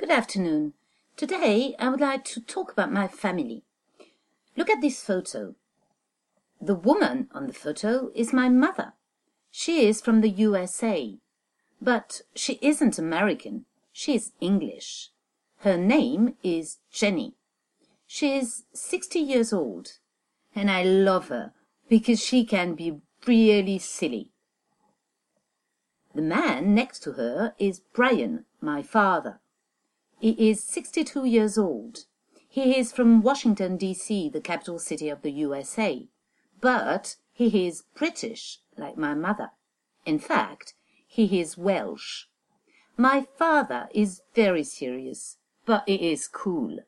Good afternoon. Today I would like to talk about my family. Look at this photo. The woman on the photo is my mother. She is from the USA. But she isn't American. She is English. Her name is Jenny. She is sixty years old. And I love her because she can be really silly. The man next to her is Brian, my father. He is sixty two years old. He is from Washington, D.C., the capital city of the USA. But he is British, like my mother. In fact, he is Welsh. My father is very serious, but he is cool.